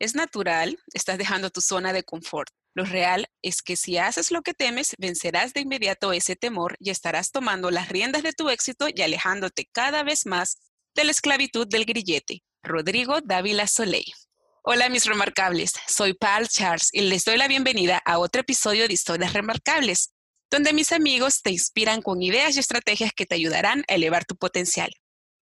Es natural, estás dejando tu zona de confort. Lo real es que si haces lo que temes, vencerás de inmediato ese temor y estarás tomando las riendas de tu éxito y alejándote cada vez más de la esclavitud del grillete. Rodrigo Dávila Soleil. Hola mis remarcables, soy Paul Charles y les doy la bienvenida a otro episodio de Historias Remarcables, donde mis amigos te inspiran con ideas y estrategias que te ayudarán a elevar tu potencial.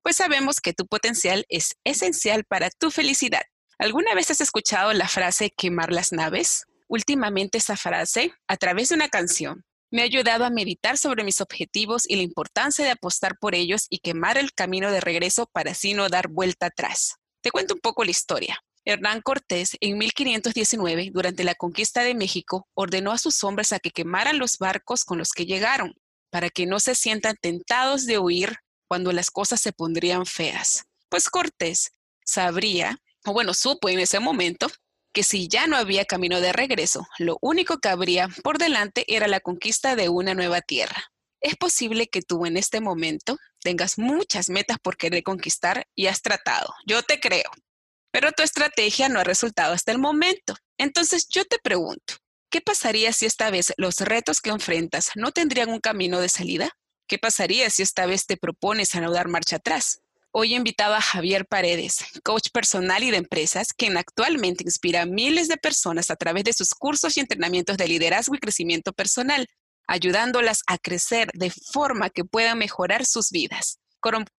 Pues sabemos que tu potencial es esencial para tu felicidad. ¿Alguna vez has escuchado la frase quemar las naves? Últimamente esa frase, a través de una canción, me ha ayudado a meditar sobre mis objetivos y la importancia de apostar por ellos y quemar el camino de regreso para así no dar vuelta atrás. Te cuento un poco la historia. Hernán Cortés, en 1519, durante la conquista de México, ordenó a sus hombres a que quemaran los barcos con los que llegaron, para que no se sientan tentados de huir cuando las cosas se pondrían feas. Pues Cortés sabría o bueno, supo en ese momento que si ya no había camino de regreso, lo único que habría por delante era la conquista de una nueva tierra. Es posible que tú en este momento tengas muchas metas por querer conquistar y has tratado, yo te creo, pero tu estrategia no ha resultado hasta el momento. Entonces yo te pregunto, ¿qué pasaría si esta vez los retos que enfrentas no tendrían un camino de salida? ¿Qué pasaría si esta vez te propones a no dar marcha atrás? Hoy he invitado a Javier Paredes, coach personal y de empresas, quien actualmente inspira a miles de personas a través de sus cursos y entrenamientos de liderazgo y crecimiento personal, ayudándolas a crecer de forma que puedan mejorar sus vidas.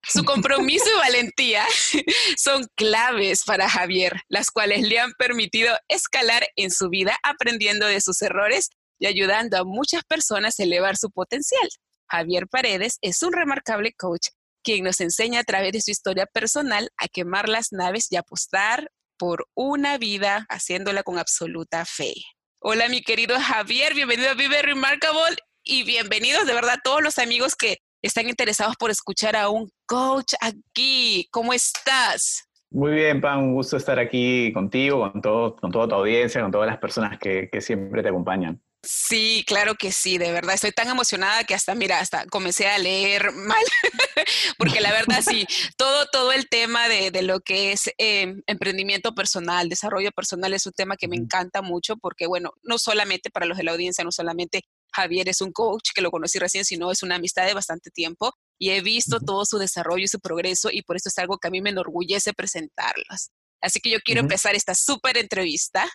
Su compromiso y valentía son claves para Javier, las cuales le han permitido escalar en su vida aprendiendo de sus errores y ayudando a muchas personas a elevar su potencial. Javier Paredes es un remarcable coach quien nos enseña a través de su historia personal a quemar las naves y apostar por una vida haciéndola con absoluta fe. Hola mi querido Javier, bienvenido a Vive Remarkable y bienvenidos de verdad todos los amigos que están interesados por escuchar a un coach aquí. ¿Cómo estás? Muy bien, Pam, un gusto estar aquí contigo, con, todo, con toda tu audiencia, con todas las personas que siempre te acompañan. Sí, claro que sí, de verdad. Estoy tan emocionada que hasta, mira, hasta comencé a leer mal, porque la verdad sí, todo, todo el tema de, de lo que es em, emprendimiento personal, desarrollo personal es un tema que me encanta mucho, porque bueno, no solamente para los de la audiencia, no solamente Javier es un coach que lo conocí recién, sino es una amistad de bastante tiempo y he visto todo su desarrollo y su progreso y por eso es algo que a mí me enorgullece presentarlas. Así que yo quiero empezar esta súper entrevista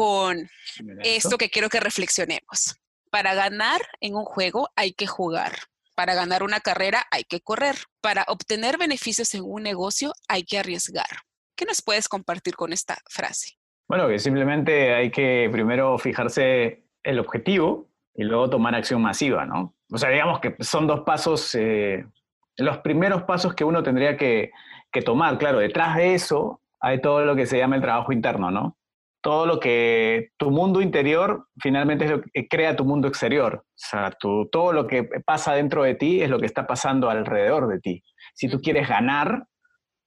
con esto que quiero que reflexionemos. Para ganar en un juego hay que jugar. Para ganar una carrera hay que correr. Para obtener beneficios en un negocio hay que arriesgar. ¿Qué nos puedes compartir con esta frase? Bueno, que simplemente hay que primero fijarse el objetivo y luego tomar acción masiva, ¿no? O sea, digamos que son dos pasos, eh, los primeros pasos que uno tendría que, que tomar. Claro, detrás de eso hay todo lo que se llama el trabajo interno, ¿no? Todo lo que tu mundo interior finalmente es lo que crea tu mundo exterior. O sea, todo lo que pasa dentro de ti es lo que está pasando alrededor de ti. Si tú quieres ganar,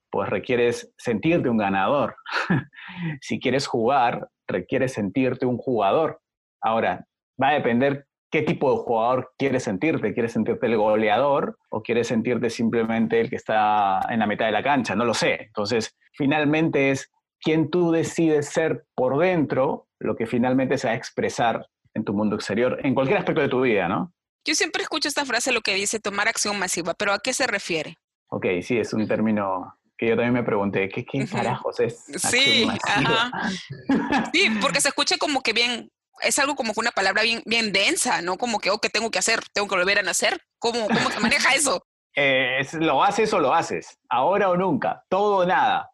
pues requieres sentirte un ganador. si quieres jugar, requieres sentirte un jugador. Ahora, va a depender qué tipo de jugador quieres sentirte. ¿Quieres sentirte el goleador o quieres sentirte simplemente el que está en la mitad de la cancha? No lo sé. Entonces, finalmente es quién tú decides ser por dentro lo que finalmente se va a expresar en tu mundo exterior, en cualquier aspecto de tu vida, ¿no? Yo siempre escucho esta frase, lo que dice tomar acción masiva, pero ¿a qué se refiere? Ok, sí, es un término que yo también me pregunté, ¿qué, qué carajos es? Sí, ajá. sí, porque se escucha como que bien, es algo como que una palabra bien, bien densa, ¿no? Como que, oh, ¿qué tengo que hacer? ¿Tengo que volver a nacer? ¿Cómo, cómo se maneja eso? Eh, ¿Lo haces o lo haces? Ahora o nunca, todo o nada.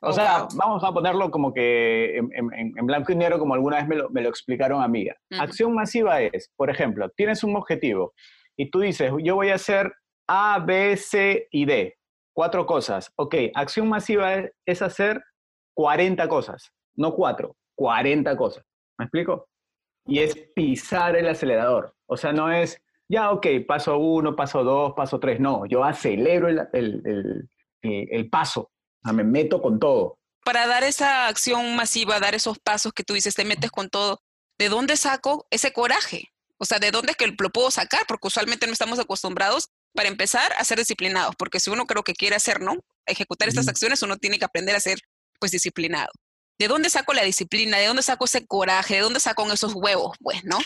O sea, vamos a ponerlo como que en, blanco y negro, como alguna vez me lo, me lo explicaron a mí. Acción masiva es, por ejemplo, tienes un objetivo y tú dices, yo voy a hacer A, B, C y D. Cuatro cosas. Ok, acción masiva es, hacer 40 cosas, no cuatro, 40 cosas. ¿Me explico? Y es pisar el acelerador. O sea, no es, ya, ok, paso uno, paso dos, paso tres. No, yo acelero el, el, el, el paso me meto con todo. Para dar esa acción masiva, dar esos pasos que tú dices, te metes con todo, ¿de dónde saco ese coraje? O sea, ¿de dónde es que lo puedo sacar? Porque usualmente no estamos acostumbrados, para empezar, a ser disciplinados, porque si uno creo que quiere hacer, ¿no? Ejecutar estas acciones, uno tiene que aprender a ser, pues, disciplinado. ¿De dónde saco la disciplina? ¿De dónde saco ese coraje? ¿De dónde saco esos huevos? Pues, ¿no?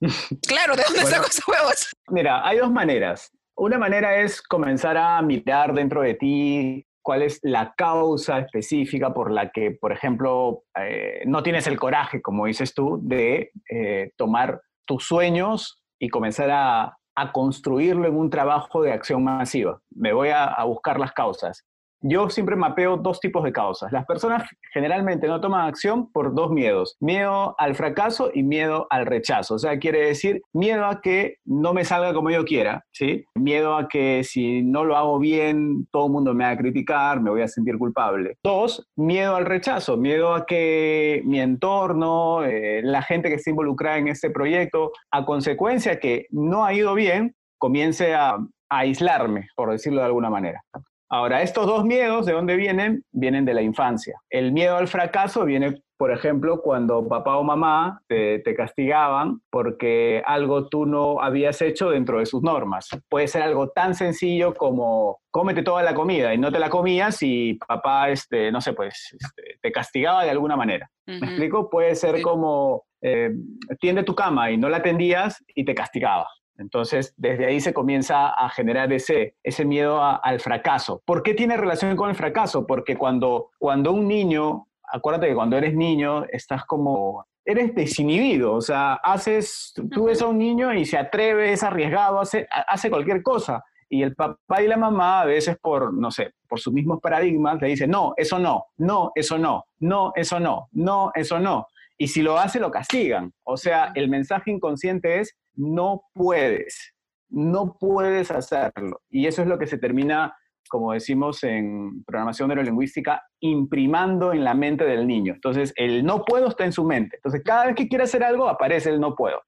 claro, ¿de dónde saco esos huevos? Mira, hay dos maneras. Una manera es comenzar a mirar dentro de ti cuál es la causa específica por la que, por ejemplo, eh, no tienes el coraje, como dices tú, de eh, tomar tus sueños y comenzar a, construirlo en un trabajo de acción masiva. Me voy a buscar las causas yo siempre mapeo dos tipos de causas. Las personas generalmente no toman acción por dos miedos. Miedo al fracaso y miedo al rechazo. O sea, quiere decir miedo a que no me salga como yo quiera, ¿sí? Miedo a que si no lo hago bien, todo el mundo me va a criticar, me voy a sentir culpable. Dos, miedo al rechazo. Miedo a que mi entorno, eh, la gente que está involucrada en este proyecto, a consecuencia que no ha ido bien, comience a aislarme, por decirlo de alguna manera. Ahora, estos dos miedos, ¿de dónde vienen? Vienen de la infancia. El miedo al fracaso viene, por ejemplo, cuando papá o mamá te, castigaban porque algo tú no habías hecho dentro de sus normas. Puede ser algo tan sencillo como cómete toda la comida y no te la comías y papá, este, no sé, pues este, te castigaba de alguna manera. ¿Me explico? Puede ser como eh, tiende tu cama y no la tendías y te castigaba. Entonces, desde ahí se comienza a generar ese, ese miedo al fracaso. ¿Por qué tiene relación con el fracaso? Porque cuando, cuando un niño, acuérdate que cuando eres niño estás como, eres desinhibido, o sea, haces, tú ves a un niño y se atreve, es arriesgado, hace, hace cualquier cosa. Y el papá y la mamá a veces por, no sé, por sus mismos paradigmas le dicen, no, eso no, no, eso no, no, eso no, no, eso no. Y si lo hace, lo castigan. O sea, el mensaje inconsciente es, no puedes, no puedes hacerlo. Y eso es lo que se termina, como decimos en programación neurolingüística, imprimando en la mente del niño. Entonces, el no puedo está en su mente. Entonces, cada vez que quiere hacer algo, aparece el no puedo.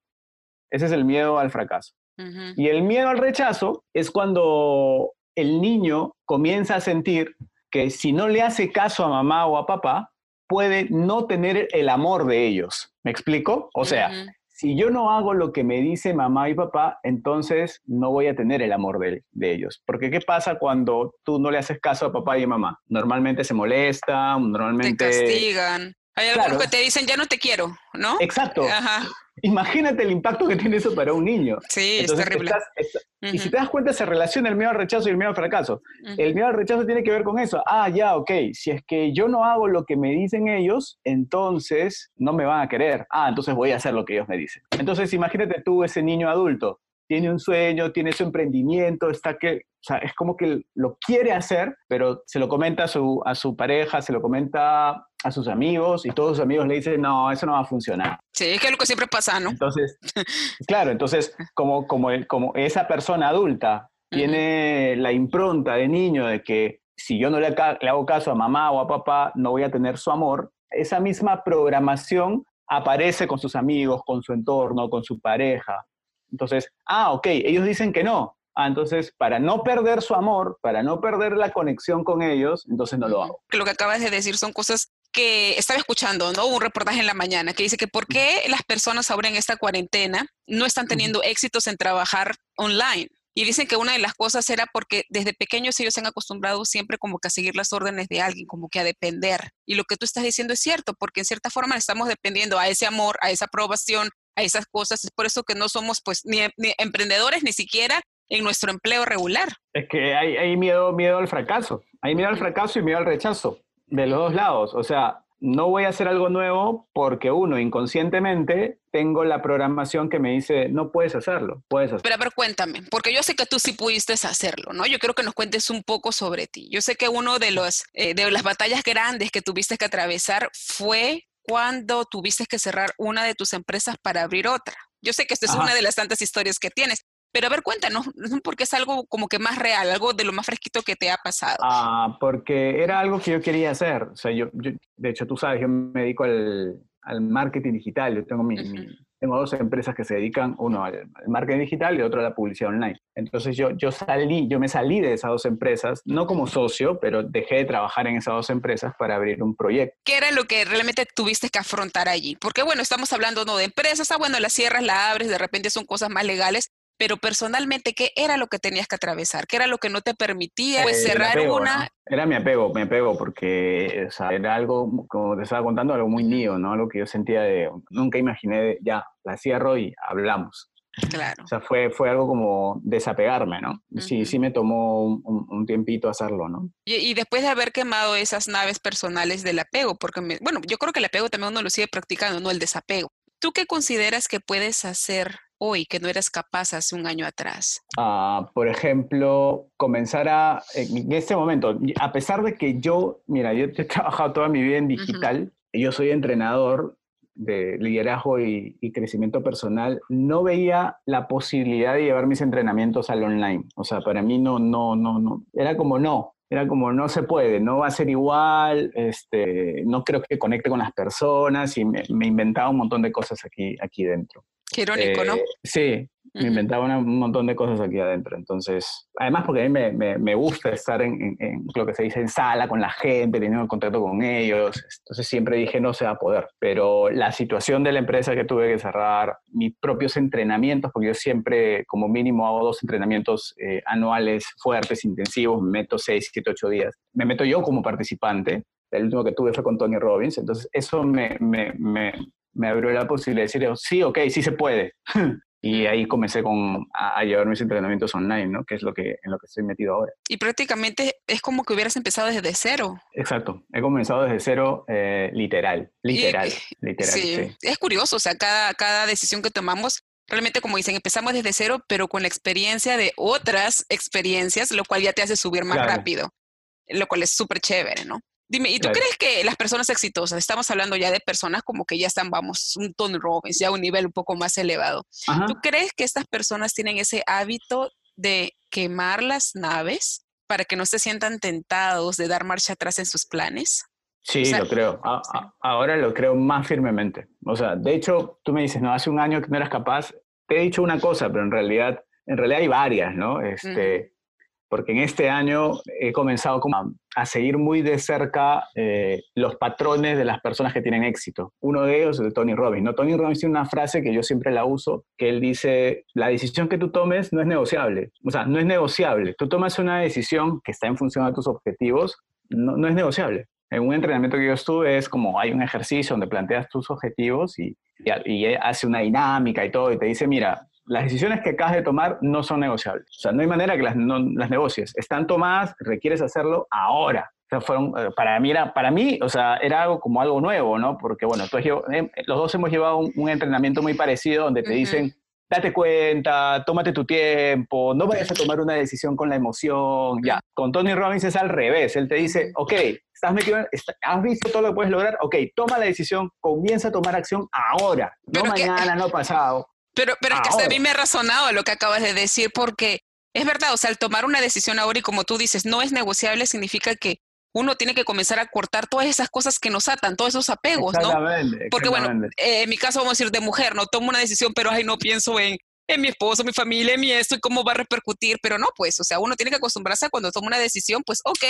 Ese es el miedo al fracaso. Y el miedo al rechazo es cuando el niño comienza a sentir que si no le hace caso a mamá o a papá, puede no tener el amor de ellos. ¿Me explico? O sea, si yo no hago lo que me dice mamá y papá, entonces no voy a tener el amor de, de, ellos. Porque ¿qué pasa cuando tú no le haces caso a papá y a mamá? Normalmente se molestan, normalmente... Te castigan. Hay algunos que te dicen, ya no te quiero, ¿no? Exacto. Imagínate el impacto que tiene eso para un niño. Sí, es terrible. Y si te das cuenta, se relaciona el miedo al rechazo y el miedo al fracaso. El miedo al rechazo tiene que ver con eso. Ah, ya, ok. Si es que yo no hago lo que me dicen ellos, entonces no me van a querer. Ah, entonces voy a hacer lo que ellos me dicen. Entonces, imagínate tú, ese niño adulto, tiene un sueño, tiene su emprendimiento, está que, o sea, es como que lo quiere hacer, pero se lo comenta a su, a su pareja, se lo comenta a sus amigos y todos sus amigos le dicen, no, eso no va a funcionar. Sí, es que es lo que siempre pasa, ¿no? Entonces, claro, entonces como, como, como esa persona adulta tiene la impronta de niño de que si yo no le, le hago caso a mamá o a papá, no voy a tener su amor, esa misma programación aparece con sus amigos, con su entorno, con su pareja. Entonces, ah, ok, ellos dicen que no. Ah, entonces, para no perder su amor, para no perder la conexión con ellos, entonces no lo hago. Lo que acabas de decir son cosas que estaba escuchando, ¿no? Un reportaje en la mañana que dice que por qué las personas ahora en esta cuarentena no están teniendo éxitos en trabajar online. Y dicen que una de las cosas era porque desde pequeños ellos se han acostumbrado siempre como que a seguir las órdenes de alguien, como que a depender. Y lo que tú estás diciendo es cierto, porque en cierta forma estamos dependiendo a ese amor, a esa aprobación, a esas cosas. Es por eso que no somos pues ni, emprendedores ni siquiera en nuestro empleo regular. Es que hay, hay miedo, miedo al fracaso. Hay miedo al fracaso y miedo al rechazo de los dos lados. O sea, no voy a hacer algo nuevo porque uno, inconscientemente, tengo la programación que me dice, no puedes hacerlo, puedes hacerlo. Pero a ver, cuéntame, porque yo sé que tú sí pudiste hacerlo, ¿no? Yo quiero que nos cuentes un poco sobre ti. Yo sé que uno de, los, eh, de las batallas grandes que tuviste que atravesar fue cuando tuviste que cerrar una de tus empresas para abrir otra. Yo sé que esta es una de las tantas historias que tienes, pero a ver, cuéntanos, porque es algo como que más real, algo de lo más fresquito que te ha pasado. Ah, porque era algo que yo quería hacer. O sea, yo, de hecho, tú sabes, yo me dedico al, al marketing digital. Yo tengo mi, tengo dos empresas que se dedican, uno al, marketing digital y otro a la publicidad online. Entonces yo, yo salí, yo me salí de esas dos empresas, no como socio, pero dejé de trabajar en esas dos empresas para abrir un proyecto. ¿Qué era lo que realmente tuviste que afrontar allí? Porque bueno, estamos hablando no de empresas, ah, bueno, las cierras, la abres, de repente son cosas más legales, pero personalmente, ¿qué era lo que tenías que atravesar? ¿Qué era lo que no te permitía pues, eh, cerrar una? Era mi apego, mi apego, porque era algo, como te estaba contando, algo muy mío, ¿no? Algo que yo sentía de, nunca imaginé, ya, la cierro y hablamos. Claro. O sea, fue, fue algo como desapegarme, ¿no? Sí, sí me tomó un, tiempito hacerlo, ¿no? Y, después de haber quemado esas naves personales del apego, porque, bueno, yo creo que el apego también uno lo sigue practicando, no el desapego. ¿Tú qué consideras que puedes hacer hoy que no eras capaz hace un año atrás? Ah, por ejemplo, comenzar a, en este momento, a pesar de que yo, mira, yo he trabajado toda mi vida en digital, yo soy entrenador de liderazgo y, crecimiento personal, no veía la posibilidad de llevar mis entrenamientos al online. O sea, para mí no, no, no, no, era como no, era como no se puede, no va a ser igual, este, no creo que conecte con las personas y me, me inventaba un montón de cosas aquí, aquí dentro. Qué irónico, ¿no? Eh, sí, me inventaba un montón de cosas aquí adentro. Entonces, además porque a mí me, me, gusta estar en, en, lo que se dice en sala con la gente, teniendo contacto con ellos. Entonces siempre dije, no se va a poder. Pero la situación de la empresa que tuve que cerrar, mis propios entrenamientos, porque yo siempre como mínimo hago dos entrenamientos eh, anuales fuertes, intensivos, me meto seis, siete, ocho días. Me meto yo como participante. El último que tuve fue con Tony Robbins. Entonces eso me, me, me abrió la posibilidad de decir, sí, ok, sí se puede. y ahí comencé con, a, llevar mis entrenamientos online, ¿no? Que es lo que, en lo que estoy metido ahora. Y prácticamente es como que hubieras empezado desde cero. Exacto, he comenzado desde cero eh, literal, literal, literal. Sí. es curioso, o sea, cada, cada decisión que tomamos, realmente como dicen, empezamos desde cero, pero con la experiencia de otras experiencias, lo cual ya te hace subir más rápido, lo cual es súper chévere, ¿no? Dime, ¿y tú crees que las personas exitosas, estamos hablando ya de personas como que ya están, vamos, un Tony Robbins, ya a un nivel un poco más elevado, ¿tú crees que estas personas tienen ese hábito de quemar las naves para que no se sientan tentados de dar marcha atrás en sus planes? Sí, lo creo. ahora lo creo más firmemente. O sea, de hecho, tú me dices, no, hace un año que no eras capaz. Te he dicho una cosa, pero en realidad, en realidad hay varias, ¿no? Este, porque en este año he comenzado como a, seguir muy de cerca eh, los patrones de las personas que tienen éxito. Uno de ellos es de Tony Robbins. ¿no? Tony Robbins tiene una frase que yo siempre la uso, que él dice, la decisión que tú tomes no es negociable. O sea, no es negociable. Tú tomas una decisión que está en función de tus objetivos, no, no es negociable. En un entrenamiento que yo estuve es como hay un ejercicio donde planteas tus objetivos y, y, y hace una dinámica y todo y te dice, mira, las decisiones que acabas de tomar no son negociables. O sea, no hay manera que las, las negocies. Están tomadas, requieres hacerlo ahora. O sea, fueron, eh, para mí, era, para mí, o sea, era algo como algo nuevo, ¿no? Porque, bueno, tú eh, los dos hemos llevado un, entrenamiento muy parecido donde te dicen, date cuenta, tómate tu tiempo, no vayas a tomar una decisión con la emoción. Ya, con Tony Robbins es al revés. Él te dice, ok, estás metido, has visto todo lo que puedes lograr, ok, toma la decisión, comienza a tomar acción ahora, no mañana, no pasado. Pero, pero es que hasta a mí me ha razonado lo que acabas de decir, porque es verdad, o sea, al tomar una decisión ahora y como tú dices, no es negociable, significa que uno tiene que comenzar a cortar todas esas cosas que nos atan, todos esos apegos, ¿no? Porque bueno, eh, en mi caso vamos a decir de mujer, no tomo una decisión, pero ay, no pienso en, en mi esposo, mi familia, en mi esto y cómo va a repercutir, pero no, pues, o sea, uno tiene que acostumbrarse a cuando toma una decisión, pues, ok,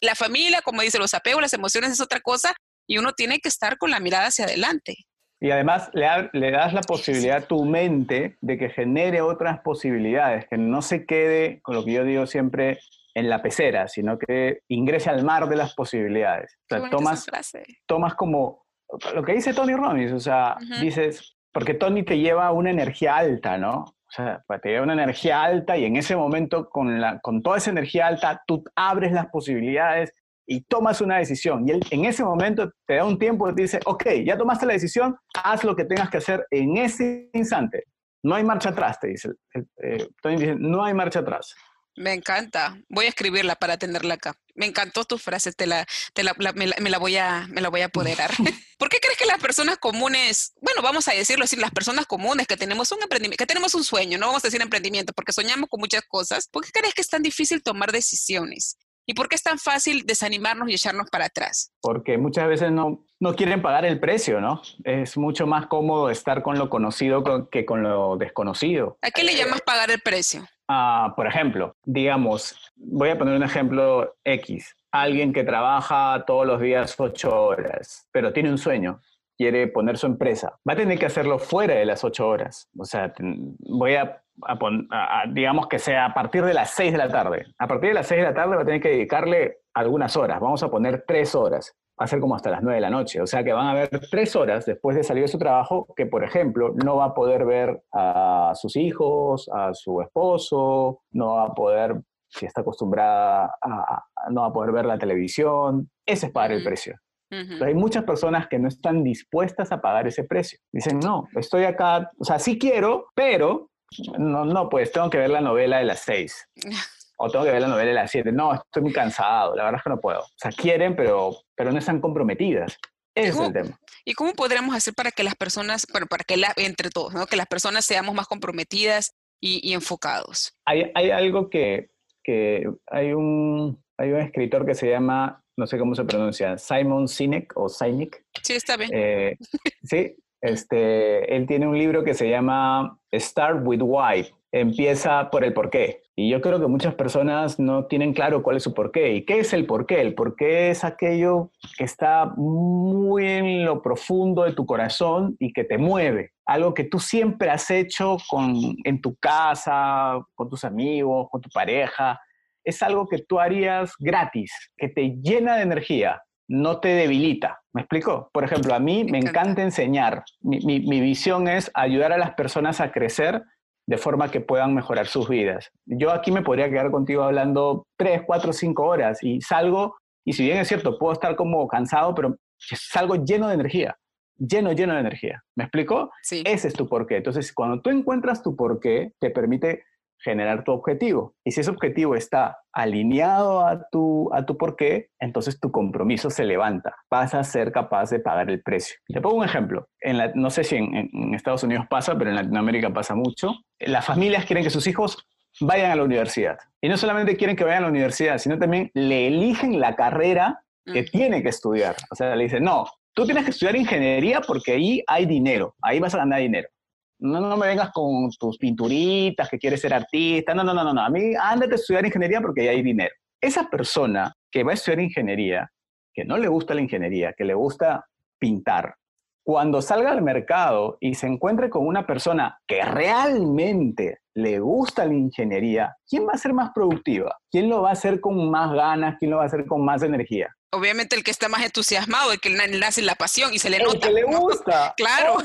la familia, como dice, los apegos, las emociones es otra cosa, y uno tiene que estar con la mirada hacia adelante. Y además le, le, das la posibilidad a tu mente de que genere otras posibilidades, que no se quede con lo que yo digo siempre en la pecera, sino que ingrese al mar de las posibilidades. O sea, tomas, tomas como lo que dice Tony Robbins, o sea, dices, porque Tony te lleva una energía alta, ¿no? O sea, te lleva una energía alta y en ese momento, con, la, con toda esa energía alta, tú abres las posibilidades y tomas una decisión. Y él en ese momento te da un tiempo y te dice, ok, ya tomaste la decisión, haz lo que tengas que hacer en ese instante. No hay marcha atrás, te dice. Eh, Tony dice, no hay marcha atrás. Me encanta. Voy a escribirla para tenerla acá. Me encantó tu frase, te la, te la, me, la, voy a, me la voy a apoderar. ¿Por qué crees que las personas comunes, bueno, vamos a decirlo así, las personas comunes que tenemos un emprendimiento, que tenemos un sueño, no vamos a decir emprendimiento, porque soñamos con muchas cosas, ¿por qué crees que es tan difícil tomar decisiones? ¿Y por qué es tan fácil desanimarnos y echarnos para atrás? Porque muchas veces no, no quieren pagar el precio, ¿no? Es mucho más cómodo estar con lo conocido que con lo desconocido. ¿A qué le llamas pagar el precio? Ah, por ejemplo, digamos, voy a poner un ejemplo X. Alguien que trabaja todos los días ocho horas, pero tiene un sueño, quiere poner su empresa, va a tener que hacerlo fuera de las ocho horas. O sea, voy a, digamos que sea a partir de las seis de la tarde. A partir de las seis de la tarde va a tener que dedicarle algunas horas. Vamos a poner tres horas va a ser como hasta las 9 de la noche. O sea que van a haber tres horas después de salir de su trabajo que, por ejemplo, no va a poder ver a sus hijos, a su esposo, no va a poder, si está acostumbrada, a, no va a poder ver la televisión. Ese es pagar el precio. Hay muchas personas que no están dispuestas a pagar ese precio. Dicen, no, estoy acá, o sea, sí quiero, pero no, no, pues tengo que ver la novela de las seis. o tengo que ver la novela de las 7. No, estoy muy cansado, la verdad es que no puedo. O sea, quieren, pero, pero no están comprometidas. Ese es el tema. ¿Y cómo podríamos hacer para que las personas, bueno, para que la, entre todos, ¿no? que las personas seamos más comprometidas y, enfocados? Hay, hay algo que, que, hay, un, hay un escritor que se llama, no sé cómo se pronuncia, Simon Sinek o Sinek. Sí, está bien. Eh, sí, este, él tiene un libro que se llama Start with Why. Empieza por el porqué. Y yo creo que muchas personas no tienen claro cuál es su porqué. ¿Y qué es el porqué? El porqué es aquello que está muy en lo profundo de tu corazón y que te mueve. Algo que tú siempre has hecho con, en tu casa, con tus amigos, con tu pareja. Es algo que tú harías gratis, que te llena de energía, no te debilita. ¿Me explico? Por ejemplo, a mí me, encanta. enseñar. Mi, mi visión es ayudar a las personas a crecer de forma que puedan mejorar sus vidas. Yo aquí me podría quedar contigo hablando tres, cuatro, cinco horas y salgo, y si bien es cierto, puedo estar como cansado, pero salgo lleno de energía, lleno, lleno de energía. ¿Me explico? Sí. Ese es tu porqué. Entonces, cuando tú encuentras tu porqué, te permite generar tu objetivo. Y si ese objetivo está alineado a tu, a tu porqué, entonces tu compromiso se levanta. Vas a ser capaz de pagar el precio. Te pongo un ejemplo. En la, no sé si en, Estados Unidos pasa, pero en Latinoamérica pasa mucho. Las familias quieren que sus hijos vayan a la universidad. Y no solamente quieren que vayan a la universidad, sino también le eligen la carrera que tiene que estudiar. O sea, le dicen, no, tú tienes que estudiar ingeniería porque ahí hay dinero, ahí vas a ganar dinero. No, no me vengas con tus pinturitas, que quieres ser artista. No, no, no, no. A mí, ándate a estudiar ingeniería porque ahí hay dinero. Esa persona que va a estudiar ingeniería, que no le gusta la ingeniería, que le gusta pintar, cuando salga al mercado y se encuentre con una persona que realmente le gusta la ingeniería, ¿quién va a ser más productiva? ¿Quién lo va a hacer con más ganas? ¿Quién lo va a hacer con más energía? Obviamente el que está más entusiasmado, el que le hace la pasión y se le nota. El que le gusta. claro.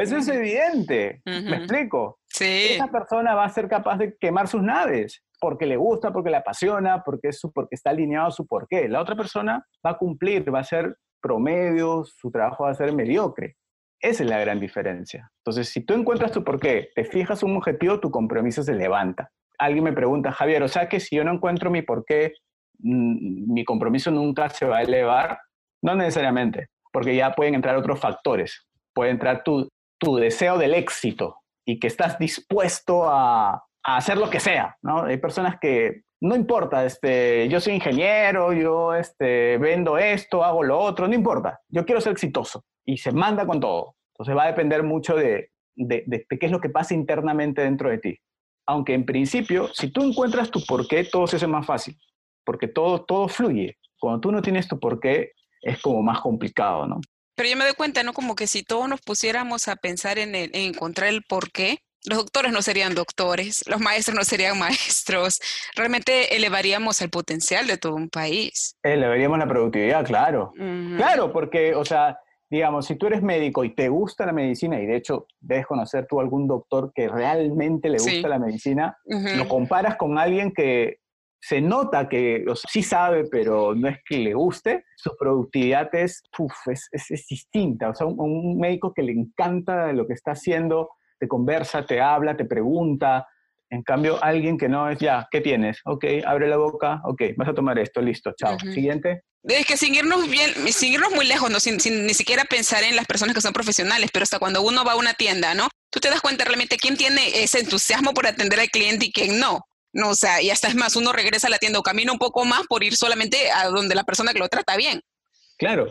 eso es evidente. ¿Me explico? Sí. Esa persona va a ser capaz de quemar sus naves porque le gusta, porque le apasiona, porque, es su, porque está alineado a su porqué. La otra persona va a cumplir, va a ser promedio, su trabajo va a ser mediocre. Esa es la gran diferencia. Entonces, si tú encuentras tu porqué, te fijas un objetivo, tu compromiso se levanta. Alguien me pregunta, Javier, o sea que si yo no encuentro mi porqué, mi compromiso nunca se va a elevar. No necesariamente, porque ya pueden entrar otros factores. Puede entrar tu, tu deseo del éxito y que estás dispuesto a, hacer lo que sea. ¿no? Hay personas que no importa, este, yo soy ingeniero, yo este, vendo esto, hago lo otro, no importa, yo quiero ser exitoso y se manda con todo. Entonces va a depender mucho de, de, qué es lo que pasa internamente dentro de ti. Aunque en principio, si tú encuentras tu porqué, todo se hace más fácil, porque todo, todo fluye. Cuando tú no tienes tu porqué, es como más complicado, ¿no? Pero yo me doy cuenta, ¿no? Como que si todos nos pusiéramos a pensar en, en encontrar el por qué, los doctores no serían doctores, los maestros no serían maestros. Realmente elevaríamos el potencial de todo un país. Elevaríamos la productividad, claro. Claro, porque, o sea, digamos, si tú eres médico y te gusta la medicina, y de hecho debes conocer tú algún doctor que realmente le gusta la medicina, lo comparas con alguien que se nota que sí sabe, pero no es que le guste, su productividad es, es, es, distinta. O sea, un, un, médico que le encanta lo que está haciendo, te conversa, te habla, te pregunta. En cambio, alguien que no es, ya, ¿qué tienes? Ok, abre la boca, ok, vas a tomar esto, listo, chao. Siguiente. Es que sin irnos, bien, sin irnos muy lejos, ¿no? sin, ni siquiera pensar en las personas que son profesionales, pero hasta cuando uno va a una tienda, ¿no? Tú te das cuenta realmente quién tiene ese entusiasmo por atender al cliente y quién no. No, o sea, y hasta es más, uno regresa a la tienda o camina un poco más por ir solamente a donde la persona que lo trata bien. Claro,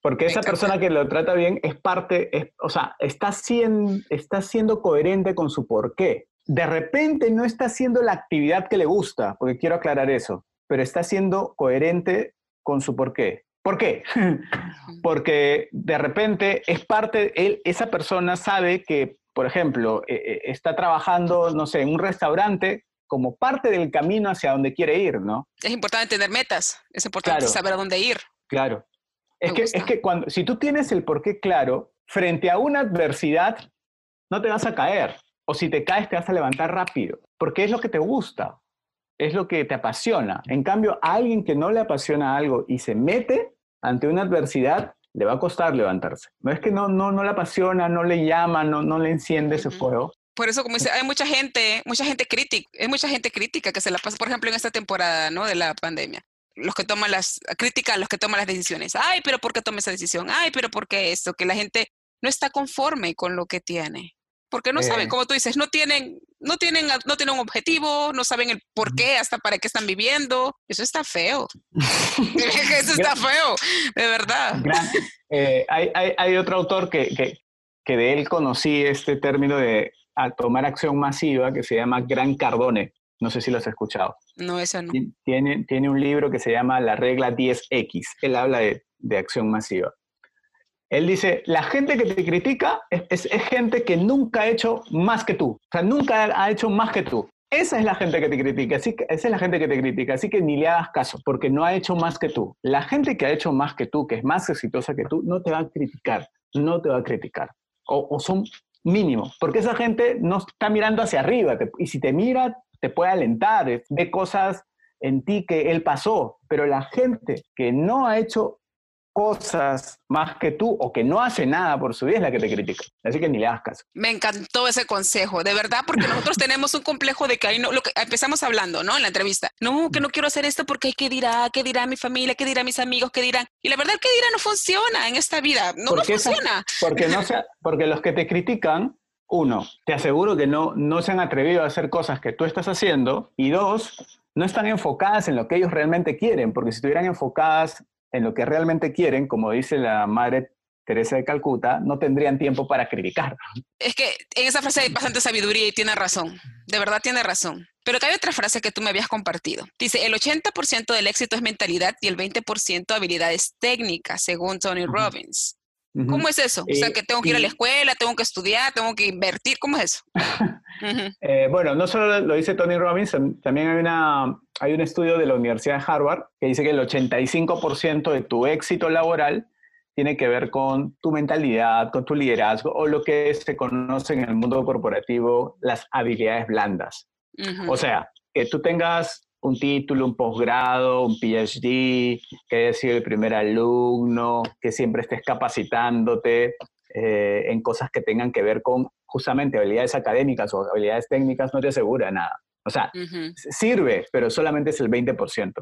porque esa persona que lo trata bien es parte, o sea, está siendo, está siendo coherente con su porqué. De repente no está haciendo la actividad que le gusta, porque quiero aclarar eso, pero está siendo coherente con su porqué. ¿Por qué? porque de repente es parte, él, esa persona sabe que, por ejemplo, eh, eh, está trabajando, no sé, en un restaurante como parte del camino hacia donde quiere ir, ¿no? Es importante tener metas, es importante saber a dónde ir. Claro. Es que, es que cuando, si tú tienes el porqué claro, frente a una adversidad, no te vas a caer. O si te caes, te vas a levantar rápido, porque es lo que te gusta, es lo que te apasiona. En cambio, a alguien que no le apasiona algo y se mete ante una adversidad, le va a costar levantarse. No es que no, no, no le apasiona, no le llama, no, no le enciende ese fuego, por eso, como dice, hay mucha gente, mucha gente crítica, hay mucha gente crítica que se la pasa, por ejemplo, en esta temporada, ¿no? De la pandemia. Los que toman las, crítica los que toman las decisiones. Ay, pero ¿por qué toma esa decisión? Ay, pero ¿por qué esto? Que la gente no está conforme con lo que tiene. Porque no saben, eh. como tú dices, no tienen, no tienen, no tienen un objetivo, no saben el por qué, hasta para qué están viviendo. Eso está feo. Eso está feo, de verdad. Eh, hay, hay, hay, otro autor que, que, que de él conocí este término de a tomar acción masiva que se llama Gran Cardone. No sé si lo has escuchado. No, eso no. Tiene, tiene un libro que se llama La regla 10X. Él habla de, de acción masiva. Él dice, la gente que te critica es, es, gente que nunca ha hecho más que tú. O sea, nunca ha hecho más que tú. Esa es la gente que te critica, así que, esa es la gente que te critica, así que ni le hagas caso, porque no ha hecho más que tú. La gente que ha hecho más que tú, que es más exitosa que tú, no te va a criticar, no te va a criticar. O, o son mínimo, porque esa gente no está mirando hacia arriba y si te mira te puede alentar, ve cosas en ti que él pasó, pero la gente que no ha hecho cosas más que tú o que no hace nada por su vida es la que te critica. Así que ni le hagas caso. Me encantó ese consejo, de verdad, porque nosotros tenemos un complejo de que ahí no, lo que empezamos hablando, ¿no? En la entrevista. No, que no quiero hacer esto porque ¿qué dirá? ¿Qué dirá mi familia? ¿Qué dirá mis amigos? ¿Qué dirán? Y la verdad, ¿qué dirá? No funciona en esta vida. No, no funciona. porque, no sea, porque los que te critican uno, te aseguro que no, no se han atrevido a hacer cosas que tú estás haciendo. Y dos, no están enfocadas en lo que ellos realmente quieren, porque si estuvieran enfocadas en lo que realmente quieren, como dice la madre Teresa de Calcuta, no tendrían tiempo para criticar. Es que en esa frase hay bastante sabiduría y tiene razón, de verdad tiene razón. Pero hay otra frase que tú me habías compartido. Dice, el 80% del éxito es mentalidad y el 20% habilidades técnicas, según Tony Robbins. ¿Cómo es eso? o sea, que tengo que ir a la escuela, tengo que estudiar, tengo que invertir, ¿cómo es eso? Eh, bueno, no solo lo dice Tony Robbins, también hay, una, hay un estudio de la Universidad de Harvard que dice que el 85% de tu éxito laboral tiene que ver con tu mentalidad, con tu liderazgo o lo que se conoce en el mundo corporativo las habilidades blandas. O sea, que tú tengas un título, un posgrado, un PhD, que hayas sido el primer alumno, que siempre estés capacitándote eh, en cosas que tengan que ver con justamente habilidades académicas o habilidades técnicas, no te asegura nada. O sea, sirve, pero solamente es el 20%.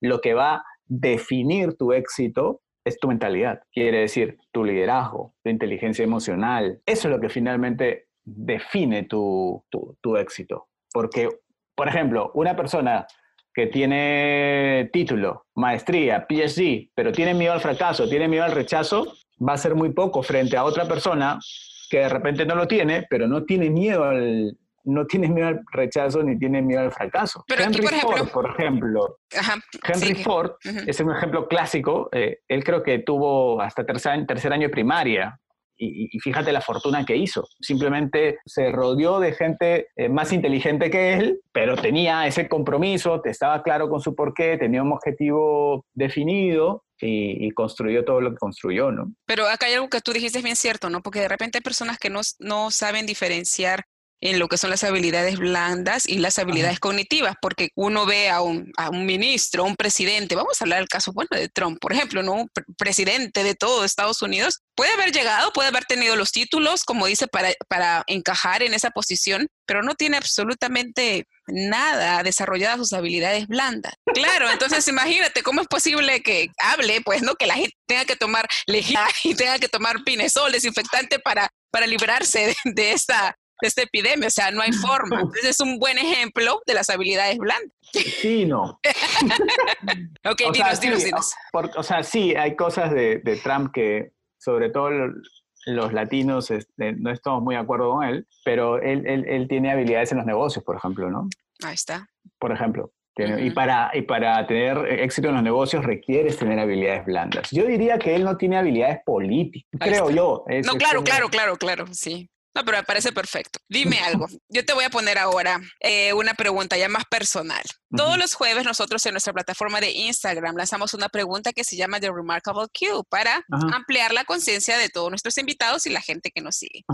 Lo que va a definir tu éxito es tu mentalidad, quiere decir tu liderazgo, tu inteligencia emocional. Eso es lo que finalmente define tu, tu, tu éxito. Porque por ejemplo, una persona que tiene título, maestría, PhD, pero tiene miedo al fracaso, tiene miedo al rechazo, va a ser muy poco frente a otra persona que de repente no lo tiene, pero no tiene miedo al, no tiene miedo al rechazo ni tiene miedo al fracaso. Pero Henry por ejemplo, Ford, por ejemplo, Henry Ford es un ejemplo clásico. Eh, él creo que tuvo hasta tercer, tercer año de primaria y, fíjate la fortuna que hizo. Simplemente se rodeó de gente eh, más inteligente que él, pero tenía ese compromiso, estaba claro con su porqué, tenía un objetivo definido y, construyó todo lo que construyó, ¿no? Pero acá hay algo que tú dijiste es bien cierto, ¿no? Porque de repente hay personas que no, no saben diferenciar en lo que son las habilidades blandas y las habilidades cognitivas, porque uno ve a un, a un, ministro, un presidente, vamos a hablar del caso, bueno, de Trump, por ejemplo, ¿no? Un presidente de todo Estados Unidos, puede haber llegado, puede haber tenido los títulos, como dice, para, para encajar en esa posición, pero no tiene absolutamente nada desarrolladas sus habilidades blandas. Claro, entonces imagínate cómo es posible que hable, pues, ¿no? Que la gente tenga que tomar lejía y tenga que tomar pinesol, desinfectante para, para librarse de, de esta de esta epidemia, o sea, no hay forma. Entonces es un buen ejemplo de las habilidades blandas. Sí, no. ok, o dinos, dinos, dinos. o sea, sí, hay cosas de, Trump que, sobre todo los latinos, este, no estamos muy de acuerdo con él, pero él, él, tiene habilidades en los negocios, por ejemplo, ¿no? Ahí está. Por ejemplo. y, para, y para tener éxito en los negocios requieres tener habilidades blandas. Yo diría que él no tiene habilidades políticas, creo yo. no, claro, claro, claro, claro, sí. No, pero me parece perfecto. Dime algo. Yo te voy a poner ahora eh, una pregunta ya más personal. Todos los jueves nosotros en nuestra plataforma de Instagram lanzamos una pregunta que se llama The Remarkable Q para ampliar la conciencia de todos nuestros invitados y la gente que nos sigue.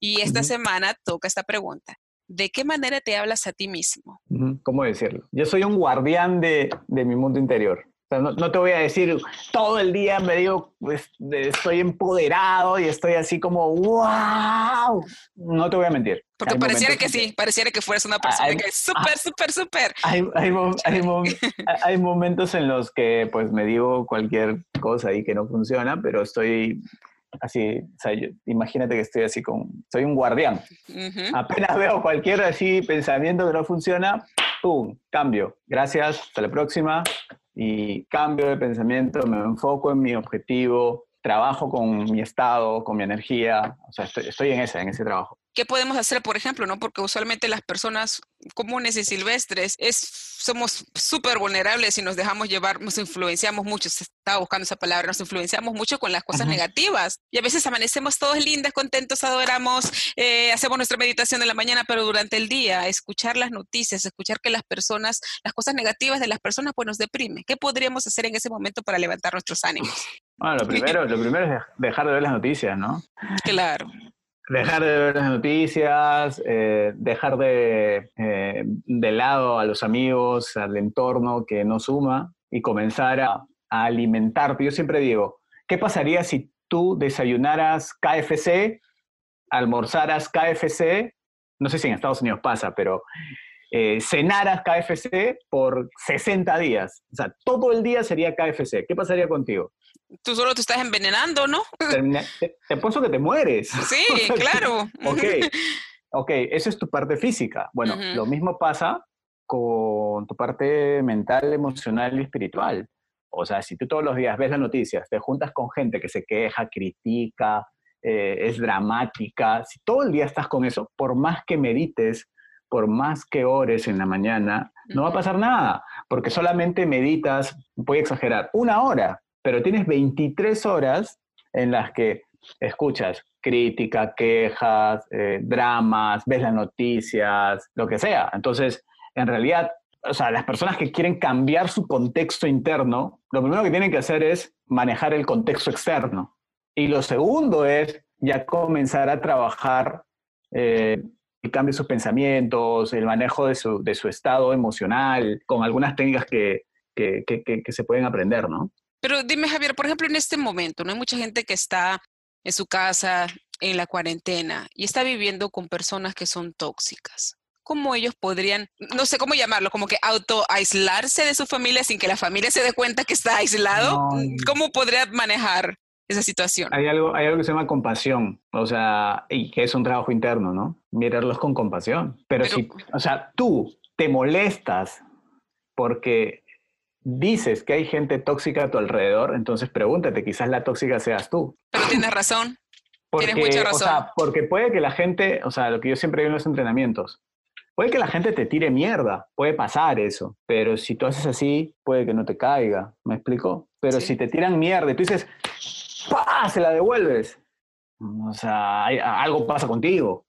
Y esta semana toca esta pregunta. ¿De qué manera te hablas a ti mismo? ¿Cómo decirlo? Yo soy un guardián de, de mi mundo interior no, te voy a decir todo el día me digo, pues, estoy empoderado y estoy así como, wow. No te voy a mentir. Porque pareciera que sí, pareciera que fueras una persona que es súper, súper, súper. Hay, hay, momentos en los que pues me digo cualquier cosa y que no funciona, pero estoy así, o sea, imagínate que estoy así con, soy un guardián. Apenas veo cualquier así pensamiento que no funciona, ¡pum! Cambio. Gracias, hasta la próxima y cambio de pensamiento, me enfoco en mi objetivo, trabajo con mi estado, con mi energía, o sea, estoy, en ese, en ese trabajo. ¿Qué podemos hacer, por ejemplo, no? Porque usualmente las personas comunes y silvestres es, somos súper vulnerables y nos dejamos llevar, nos influenciamos mucho, se estaba buscando esa palabra, nos influenciamos mucho con las cosas negativas. Y a veces amanecemos todos lindas, contentos, adoramos, eh, hacemos nuestra meditación en la mañana, pero durante el día, escuchar las noticias, escuchar que las personas, las cosas negativas de las personas, pues nos deprime. ¿Qué podríamos hacer en ese momento para levantar nuestros ánimos? Bueno, lo primero, lo primero es dejar de ver las noticias, ¿no? Claro. Dejar de ver las noticias, eh, dejar de, eh, de lado a los amigos, al entorno que no suma y comenzar a, alimentarte. Yo siempre digo, ¿qué pasaría si tú desayunaras KFC, almorzaras KFC? No sé si en Estados Unidos pasa, pero eh, cenaras KFC por 60 días. O sea, todo el día sería KFC. ¿Qué pasaría contigo? Tú solo te estás envenenando, ¿no? Te, te, que te mueres. Sí, claro. ok, ok, eso es tu parte física. Bueno, lo mismo pasa con tu parte mental, emocional y espiritual. O sea, si tú todos los días ves las noticias, te juntas con gente que se queja, critica, eh, es dramática, si todo el día estás con eso, por más que medites, por más que ores en la mañana, no va a pasar nada, porque solamente meditas, voy a exagerar, una hora, pero tienes 23 horas en las que escuchas crítica, quejas, eh, dramas, ves las noticias, lo que sea. Entonces, en realidad, o sea, las personas que quieren cambiar su contexto interno, lo primero que tienen que hacer es manejar el contexto externo. Y lo segundo es ya comenzar a trabajar eh, el cambio de sus pensamientos, el manejo de su, de su estado emocional, con algunas técnicas que, que, que, se pueden aprender, ¿no? Pero dime, Javier, por ejemplo, en este momento, ¿no hay mucha gente que está en su casa, en la cuarentena, y está viviendo con personas que son tóxicas? ¿Cómo ellos podrían, no sé cómo llamarlo, como que auto-aislarse de su familia sin que la familia se dé cuenta que está aislado? ¿Cómo podría manejar esa situación. Hay algo, hay algo que se llama compasión, o sea, y que es un trabajo interno, ¿no? Mirarlos con compasión. Pero, si, o sea, tú te molestas porque dices que hay gente tóxica a tu alrededor, entonces pregúntate, quizás la tóxica seas tú. Pero tienes razón. tienes mucha razón. O sea, porque puede que la gente, o sea, lo que yo siempre digo en los entrenamientos, Puede que la gente te tire mierda, puede pasar eso, pero si tú haces así, puede que no te caiga, ¿me explico? Pero si te tiran mierda y tú dices, ¡pah! Se la devuelves. O sea, algo pasa contigo.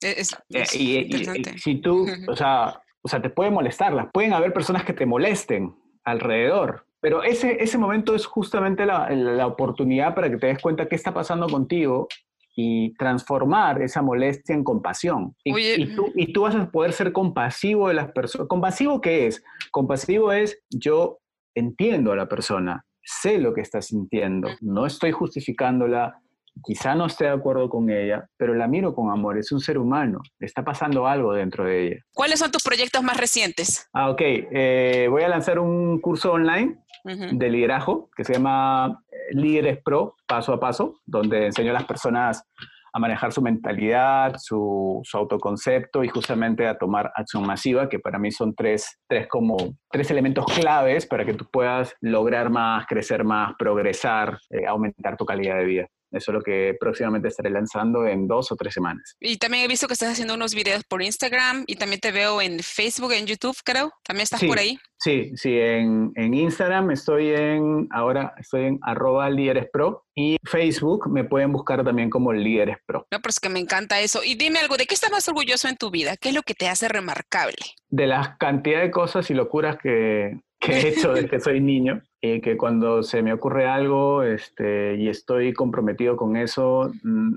Es, eh, y, si tú, o sea, o sea, te puede molestarlas, pueden haber personas que te molesten alrededor, pero ese, ese momento es justamente la, la oportunidad para que te des cuenta qué está pasando contigo y transformar esa molestia en compasión. Y, tú, y tú vas a poder ser compasivo de las personas. ¿Compasivo qué es? Compasivo es yo entiendo a la persona, sé lo que está sintiendo, no estoy justificándola, quizá no esté de acuerdo con ella, pero la miro con amor, es un ser humano, está pasando algo dentro de ella. ¿Cuáles son tus proyectos más recientes? Ah, ok, eh, voy a lanzar un curso online de liderazgo que se llama eh, Líderes Pro, paso a paso, donde enseño a las personas a manejar su mentalidad, su, su, autoconcepto y justamente a tomar acción masiva, que para mí son tres, tres, como, tres elementos claves para que tú puedas lograr más, crecer más, progresar, eh, aumentar tu calidad de vida. Eso es lo que próximamente estaré lanzando en dos o tres semanas. Y también he visto que estás haciendo unos videos por Instagram y también te veo en Facebook, en YouTube, creo. ¿También estás por ahí? Sí, sí, en, en, Instagram estoy en, ahora estoy en arroba líderes pro y Facebook me pueden buscar también como líderes pro. No, pero es que me encanta eso. Y dime algo, ¿de qué estás más orgulloso en tu vida? ¿Qué es lo que te hace remarcable? De las cantidad de cosas y locuras que, que he hecho desde que soy niño y que cuando se me ocurre algo este, y estoy comprometido con eso, mm,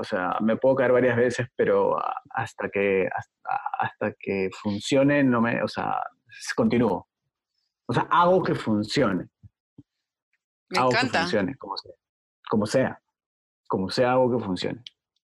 o sea, me puedo caer varias veces, pero hasta que, hasta, que funcione, no me, o sea, continúo. O sea, hago que funcione. Me hago encanta. que funcione, como sea. Como sea. Como sea, hago que funcione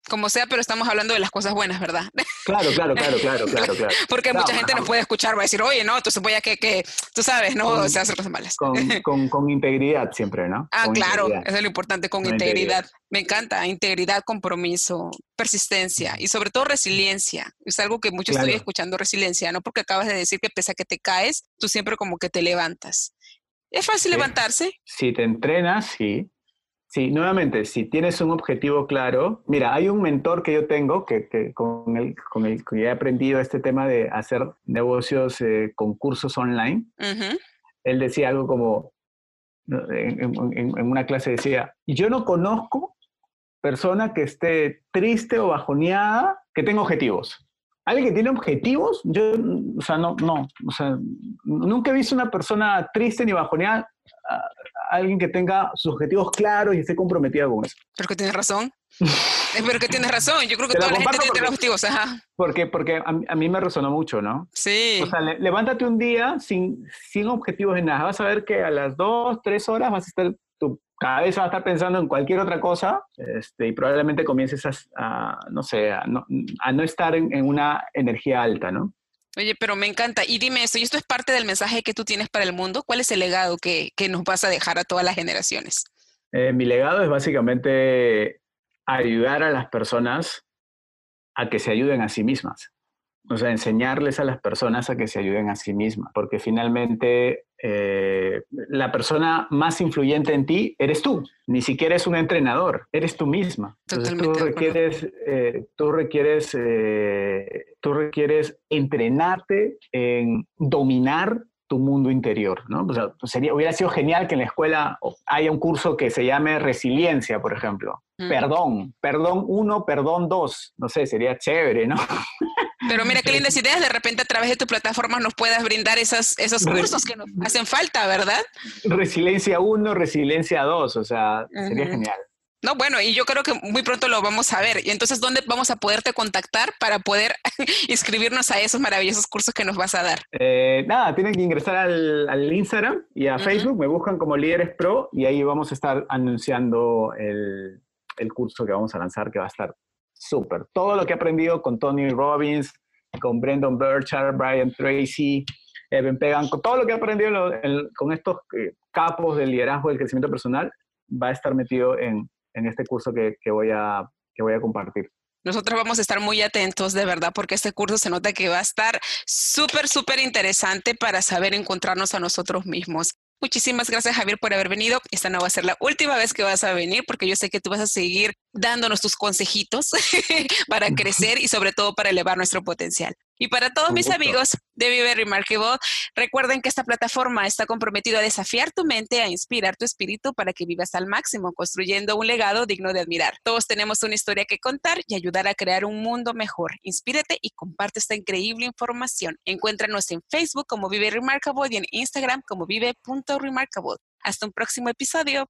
como sea, pero estamos hablando de las cosas buenas, ¿verdad? Claro, claro, claro, claro, claro, claro. Porque mucha gente nos puede escuchar, va a decir, oye, no, entonces voy a que, que tú sabes, no, o sea, hacer cosas malas. Con, con, integridad siempre, ¿no? Ah, claro, eso es lo importante, con, integridad. Me encanta, integridad, compromiso, persistencia y sobre todo resiliencia. Es algo que mucho estoy escuchando, resiliencia, ¿no? Porque acabas de decir que pese a que te caes, tú siempre como que te levantas. ¿Es fácil levantarse? Si te entrenas, sí. Sí, nuevamente, si tienes un objetivo claro, mira, hay un mentor que yo tengo que, con, el, con el que he aprendido este tema de hacer negocios eh, con cursos online. Él decía algo como, en, una clase decía, yo no conozco persona que esté triste o bajoneada que tenga objetivos. Alguien que tiene objetivos, yo, o sea, no, no, o sea, nunca he visto una persona triste ni bajoneada alguien que tenga sus objetivos claros y esté comprometida con eso. Pero que tienes razón. Pero que tienes razón. Yo creo que toda la gente tiene objetivos. Ajá. Porque, porque a, mí me resonó mucho, ¿no? Sí. O sea, levántate un día sin, sin objetivos de nada. Vas a ver que a las dos, tres horas vas a estar, tu cabeza va a estar pensando en cualquier otra cosa este, y probablemente comiences a, no sé, a no, a no estar en, en una energía alta, ¿no? Oye, pero me encanta. Y dime esto, ¿y esto es parte del mensaje que tú tienes para el mundo? ¿Cuál es el legado que, nos vas a dejar a todas las generaciones? Eh, mi legado es básicamente ayudar a las personas a que se ayuden a sí mismas. O sea, enseñarles a las personas a que se ayuden a sí mismas, porque finalmente eh, la persona más influyente en ti eres tú, ni siquiera es un entrenador, eres tú misma. Entonces tú requieres, eh, tú, requieres, eh, tú requieres entrenarte en dominar tu mundo interior, ¿no? O sea, sería, hubiera sido genial que en la escuela haya un curso que se llame resiliencia, por ejemplo. Mm. Perdón, perdón uno, perdón dos. No sé, sería chévere, ¿no? Pero mira qué lindas ideas, de repente a través de tu plataforma nos puedas brindar esas, esos cursos que nos hacen falta, ¿verdad? Resiliencia 1, resiliencia 2, o sea, sería genial. No, bueno, y yo creo que muy pronto lo vamos a ver. Y entonces, ¿dónde vamos a poderte contactar para poder inscribirnos a esos maravillosos cursos que nos vas a dar? Eh, nada, tienen que ingresar al, Instagram y a Facebook, me buscan como Líderes Pro y ahí vamos a estar anunciando el, el curso que vamos a lanzar, que va a estar súper. Todo lo que he aprendido con Tony Robbins, con Brendan Burchard, Brian Tracy, Evan Pegan, con todo lo que he aprendido con estos eh, capos del liderazgo del crecimiento personal, va a estar metido en, este curso que, voy a, que voy a compartir. Nosotros vamos a estar muy atentos, de verdad, porque este curso se nota que va a estar súper, súper interesante para saber encontrarnos a nosotros mismos. Muchísimas gracias, Javier, por haber venido. Esta no va a ser la última vez que vas a venir, porque yo sé que tú vas a seguir dándonos tus consejitos para crecer y sobre todo para elevar nuestro potencial. Y para todos mis amigos de Vive Remarkable, recuerden que esta plataforma está comprometida a desafiar tu mente, a inspirar tu espíritu para que vivas al máximo, construyendo un legado digno de admirar. Todos tenemos una historia que contar y ayudar a crear un mundo mejor. Inspírate y comparte esta increíble información. Encuéntranos en Facebook como Vive Remarkable y en Instagram como vive.remarkable. Hasta un próximo episodio.